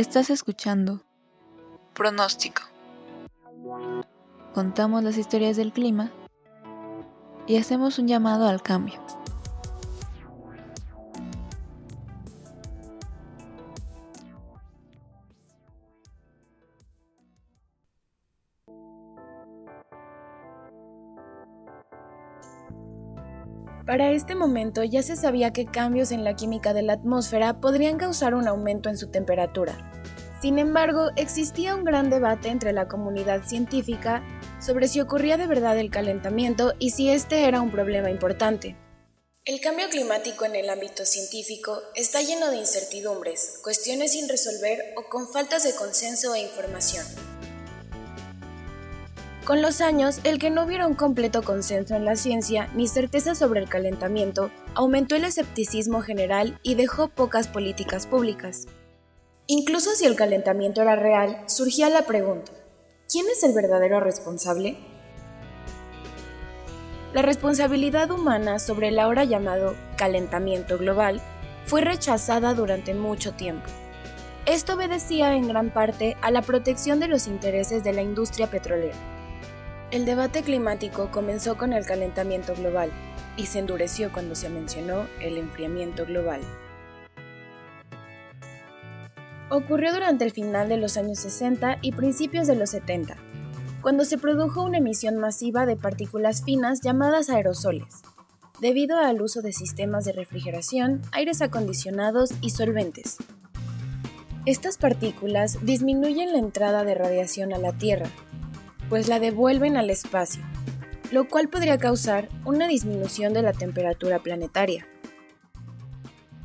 Estás escuchando Pronóstico. Contamos las historias del clima y hacemos un llamado al cambio. Para este momento ya se sabía que cambios en la química de la atmósfera podrían causar un aumento en su temperatura. Sin embargo, existía un gran debate entre la comunidad científica sobre si ocurría de verdad el calentamiento y si este era un problema importante. El cambio climático en el ámbito científico está lleno de incertidumbres, cuestiones sin resolver o con faltas de consenso e información. Con los años, el que no hubiera un completo consenso en la ciencia ni certeza sobre el calentamiento aumentó el escepticismo general y dejó pocas políticas públicas. Incluso si el calentamiento era real, surgía la pregunta, ¿quién es el verdadero responsable? La responsabilidad humana sobre el ahora llamado calentamiento global fue rechazada durante mucho tiempo. Esto obedecía en gran parte a la protección de los intereses de la industria petrolera. El debate climático comenzó con el calentamiento global y se endureció cuando se mencionó el enfriamiento global. Ocurrió durante el final de los años 60 y principios de los 70, cuando se produjo una emisión masiva de partículas finas llamadas aerosoles, debido al uso de sistemas de refrigeración, aires acondicionados y solventes. Estas partículas disminuyen la entrada de radiación a la Tierra, pues la devuelven al espacio, lo cual podría causar una disminución de la temperatura planetaria.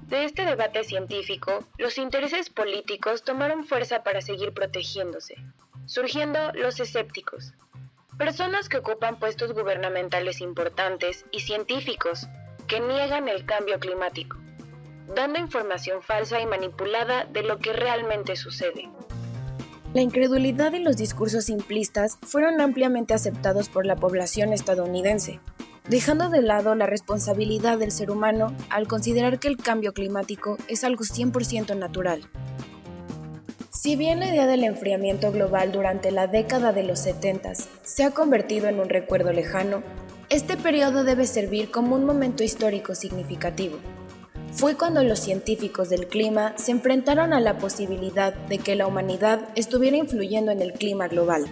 De este debate científico, los intereses políticos tomaron fuerza para seguir protegiéndose, surgiendo los escépticos, personas que ocupan puestos gubernamentales importantes y científicos que niegan el cambio climático, dando información falsa y manipulada de lo que realmente sucede. La incredulidad y los discursos simplistas fueron ampliamente aceptados por la población estadounidense, dejando de lado la responsabilidad del ser humano al considerar que el cambio climático es algo 100% natural. Si bien la idea del enfriamiento global durante la década de los 70 se ha convertido en un recuerdo lejano, este periodo debe servir como un momento histórico significativo fue cuando los científicos del clima se enfrentaron a la posibilidad de que la humanidad estuviera influyendo en el clima global.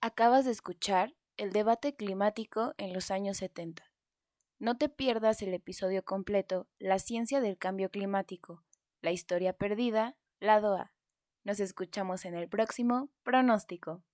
Acabas de escuchar el debate climático en los años 70. No te pierdas el episodio completo La ciencia del cambio climático, la historia perdida, lado A. Nos escuchamos en el próximo pronóstico.